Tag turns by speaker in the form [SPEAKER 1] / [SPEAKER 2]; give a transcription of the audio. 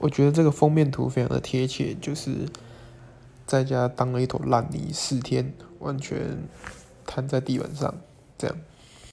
[SPEAKER 1] 我觉得这个封面图非常的贴切就是在家当了一坨烂泥四天完全瘫在地板上这样。